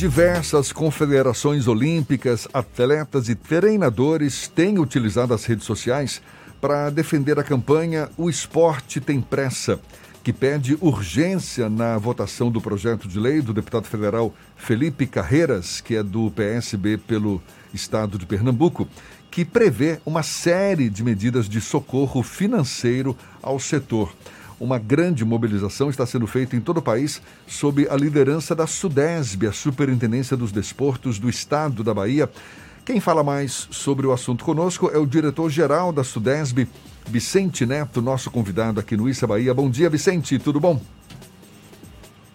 Diversas confederações olímpicas, atletas e treinadores têm utilizado as redes sociais para defender a campanha O Esporte Tem Pressa, que pede urgência na votação do projeto de lei do deputado federal Felipe Carreiras, que é do PSB pelo estado de Pernambuco, que prevê uma série de medidas de socorro financeiro ao setor. Uma grande mobilização está sendo feita em todo o país sob a liderança da SUDESB, a Superintendência dos Desportos do Estado da Bahia. Quem fala mais sobre o assunto conosco é o diretor-geral da SUDESB, Vicente Neto, nosso convidado aqui no Issa Bahia. Bom dia, Vicente, tudo bom?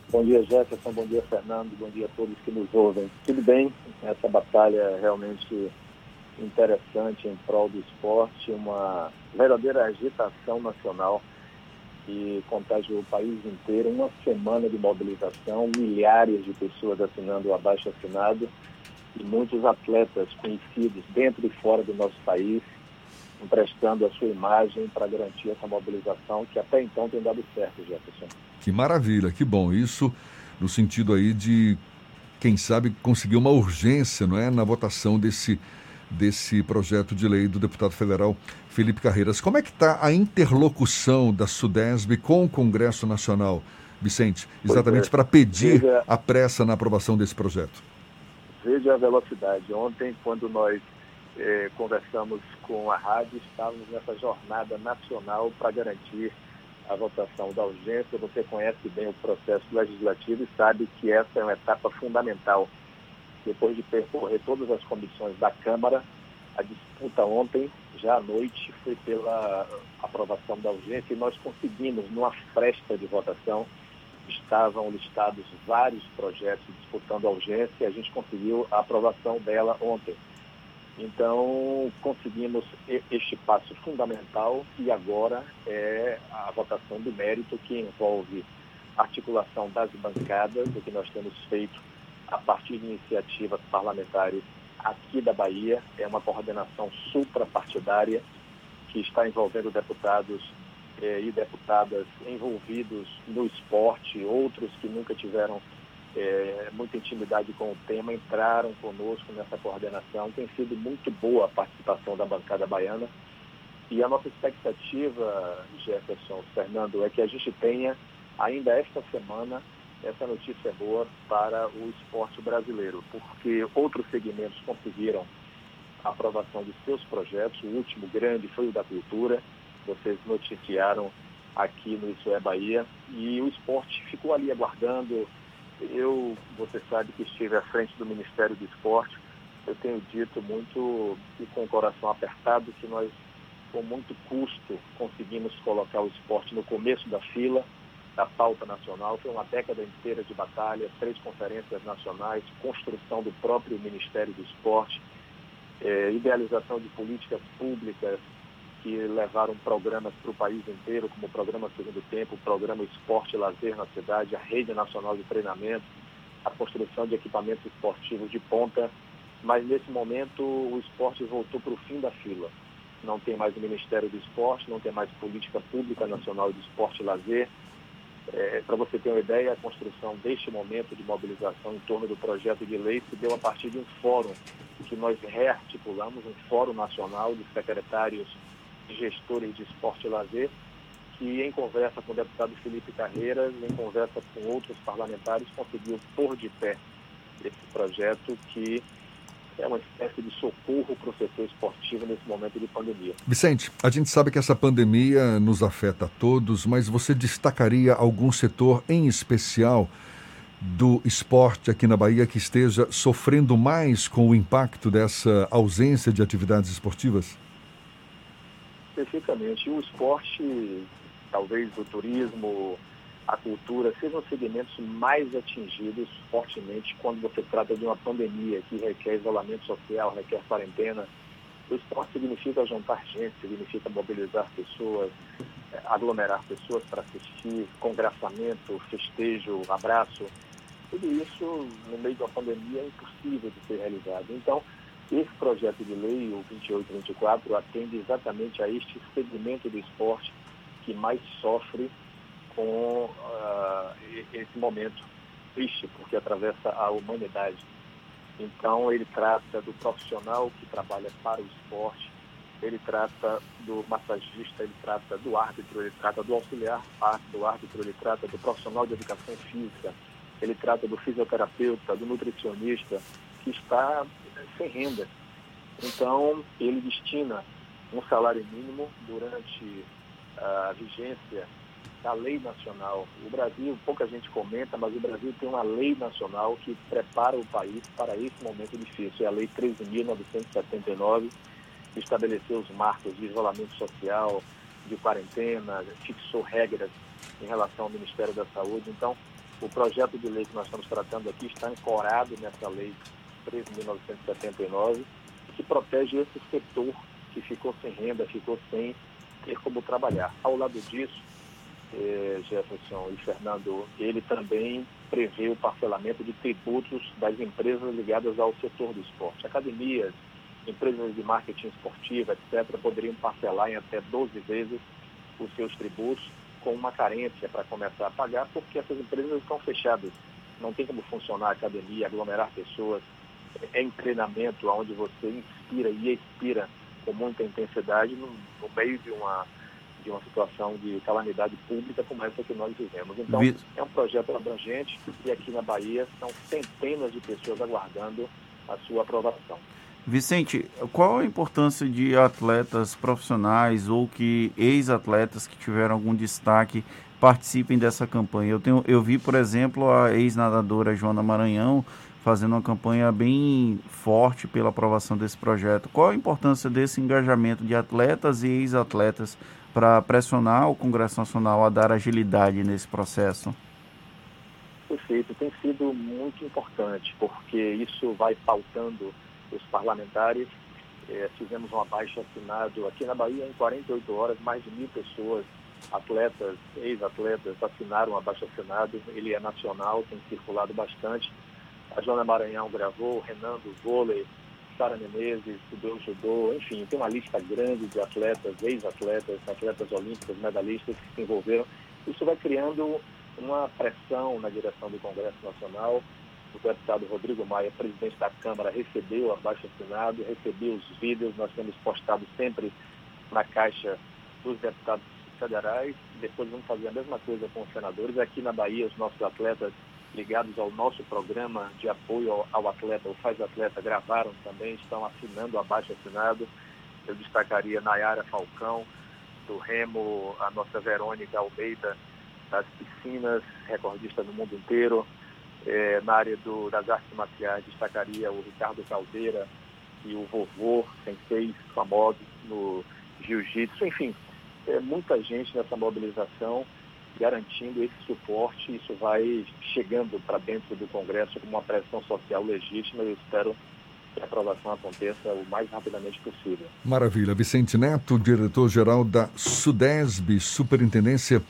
Bom dia, Jefferson. Bom dia, Fernando. Bom dia a todos que nos ouvem. Tudo bem? Essa batalha é realmente interessante em prol do esporte, uma verdadeira agitação nacional que contagiou o país inteiro, uma semana de mobilização, milhares de pessoas assinando o abaixo assinado e muitos atletas conhecidos dentro e fora do nosso país emprestando a sua imagem para garantir essa mobilização que até então tem dado certo, Jefferson. Que maravilha, que bom. Isso no sentido aí de, quem sabe, conseguir uma urgência não é, na votação desse desse projeto de lei do deputado federal Felipe Carreiras. Como é que está a interlocução da Sudesb com o Congresso Nacional, Vicente, exatamente é. para pedir veja, a pressa na aprovação desse projeto? Veja a velocidade. Ontem, quando nós eh, conversamos com a rádio, estávamos nessa jornada nacional para garantir a votação da urgência. Você conhece bem o processo legislativo e sabe que essa é uma etapa fundamental depois de percorrer todas as comissões da Câmara, a disputa ontem, já à noite, foi pela aprovação da urgência e nós conseguimos, numa fresta de votação, estavam listados vários projetos disputando a urgência e a gente conseguiu a aprovação dela ontem. Então, conseguimos este passo fundamental e agora é a votação do mérito que envolve articulação das bancadas, o que nós temos feito a partir de iniciativas parlamentares aqui da Bahia. É uma coordenação suprapartidária que está envolvendo deputados eh, e deputadas envolvidos no esporte, outros que nunca tiveram eh, muita intimidade com o tema entraram conosco nessa coordenação. Tem sido muito boa a participação da bancada baiana. E a nossa expectativa, Jefferson, Fernando, é que a gente tenha ainda esta semana essa notícia é boa para o esporte brasileiro, porque outros segmentos conseguiram a aprovação de seus projetos. O último grande foi o da cultura, vocês noticiaram aqui no Isso é Bahia, e o esporte ficou ali aguardando. Eu, você sabe que estive à frente do Ministério do Esporte, eu tenho dito muito e com o coração apertado que nós, com muito custo, conseguimos colocar o esporte no começo da fila da pauta nacional. Foi uma década inteira de batalha, três conferências nacionais, construção do próprio Ministério do Esporte, eh, idealização de políticas públicas que levaram programas para o país inteiro, como o Programa Segundo Tempo, o Programa Esporte e Lazer na cidade, a Rede Nacional de Treinamento, a construção de equipamentos esportivos de ponta. Mas nesse momento o esporte voltou para o fim da fila. Não tem mais o Ministério do Esporte, não tem mais política pública nacional de esporte e lazer é, Para você ter uma ideia, a construção deste momento de mobilização em torno do projeto de lei se deu a partir de um fórum que nós rearticulamos, um fórum nacional de secretários e gestores de esporte e lazer, que em conversa com o deputado Felipe Carreiras, em conversa com outros parlamentares, conseguiu pôr de pé esse projeto que é uma espécie de socorro para o setor esportivo nesse momento de pandemia. Vicente, a gente sabe que essa pandemia nos afeta a todos, mas você destacaria algum setor em especial do esporte aqui na Bahia que esteja sofrendo mais com o impacto dessa ausência de atividades esportivas? Especificamente, o esporte, talvez o turismo, a cultura sejam segmentos mais atingidos fortemente quando você trata de uma pandemia que requer isolamento social, requer quarentena. O esporte significa juntar gente, significa mobilizar pessoas, eh, aglomerar pessoas para assistir, congraçamento, festejo, abraço. Tudo isso, no meio de uma pandemia, é impossível de ser realizado. Então, esse projeto de lei, o 2824, atende exatamente a este segmento do esporte que mais sofre com uh, esse momento triste, porque atravessa a humanidade. Então, ele trata do profissional que trabalha para o esporte, ele trata do massagista, ele trata do árbitro, ele trata do auxiliar do árbitro, ele trata do profissional de educação física, ele trata do fisioterapeuta, do nutricionista, que está sem renda. Então, ele destina um salário mínimo durante a vigência da lei nacional. O Brasil, pouca gente comenta, mas o Brasil tem uma lei nacional que prepara o país para esse momento difícil. É a Lei 13.979, que estabeleceu os marcos de isolamento social, de quarentena, fixou regras em relação ao Ministério da Saúde. Então, o projeto de lei que nós estamos tratando aqui está ancorado nessa lei 13.979, que protege esse setor que ficou sem renda, ficou sem ter como trabalhar. Ao lado disso, eh, Jefferson e Fernando, ele também prevê o parcelamento de tributos das empresas ligadas ao setor do esporte. Academias, empresas de marketing esportivo, etc., poderiam parcelar em até 12 vezes os seus tributos com uma carência para começar a pagar, porque essas empresas estão fechadas. Não tem como funcionar a academia, aglomerar pessoas. É em treinamento onde você inspira e expira com muita intensidade no, no meio de uma de uma situação de calamidade pública como essa que nós vivemos. Então, é um projeto abrangente e aqui na Bahia são centenas de pessoas aguardando a sua aprovação. Vicente, qual a importância de atletas profissionais ou que ex-atletas que tiveram algum destaque participem dessa campanha? Eu, tenho, eu vi, por exemplo, a ex-nadadora Joana Maranhão fazendo uma campanha bem forte pela aprovação desse projeto. Qual a importância desse engajamento de atletas e ex-atletas para pressionar o Congresso Nacional a dar agilidade nesse processo? Perfeito, tem sido muito importante, porque isso vai pautando os parlamentares. É, fizemos um abaixo assinado aqui na Bahia, em 48 horas, mais de mil pessoas, atletas, ex-atletas, assinaram um abaixo assinado. Ele é nacional, tem circulado bastante. A Joana Maranhão gravou, Renan do vôlei, Sara Menezes, estudou judô, enfim, tem uma lista grande de atletas, ex-atletas, atletas olímpicos, medalhistas que se envolveram. Isso vai criando uma pressão na direção do Congresso Nacional o deputado Rodrigo Maia, presidente da Câmara, recebeu abaixo assinado, recebeu os vídeos, nós temos postado sempre na caixa dos deputados federais, depois vamos fazer a mesma coisa com os senadores. Aqui na Bahia, os nossos atletas ligados ao nosso programa de apoio ao atleta, o Faz Atleta, gravaram também, estão assinando abaixo assinado. Eu destacaria Nayara Falcão, do Remo, a nossa Verônica Almeida, das piscinas, recordista no mundo inteiro, é, na área do, das artes marciais, destacaria o Ricardo Caldeira e o vovô, senseis famosos no jiu-jitsu. Enfim, é, muita gente nessa mobilização garantindo esse suporte. Isso vai chegando para dentro do Congresso com uma pressão social legítima e eu espero que a aprovação aconteça o mais rapidamente possível. Maravilha. Vicente Neto, diretor-geral da SUDESB, Superintendência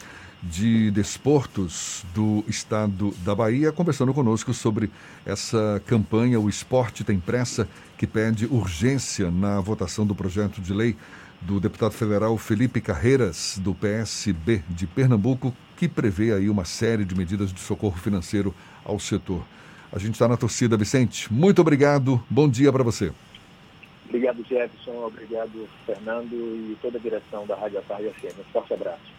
de Desportos do Estado da Bahia, conversando conosco sobre essa campanha O Esporte Tem Pressa, que pede urgência na votação do projeto de lei do deputado federal Felipe Carreiras, do PSB de Pernambuco, que prevê aí uma série de medidas de socorro financeiro ao setor. A gente está na torcida, Vicente. Muito obrigado. Bom dia para você. Obrigado, Jefferson. Obrigado, Fernando e toda a direção da Rádio Tarde FM. Um forte abraço.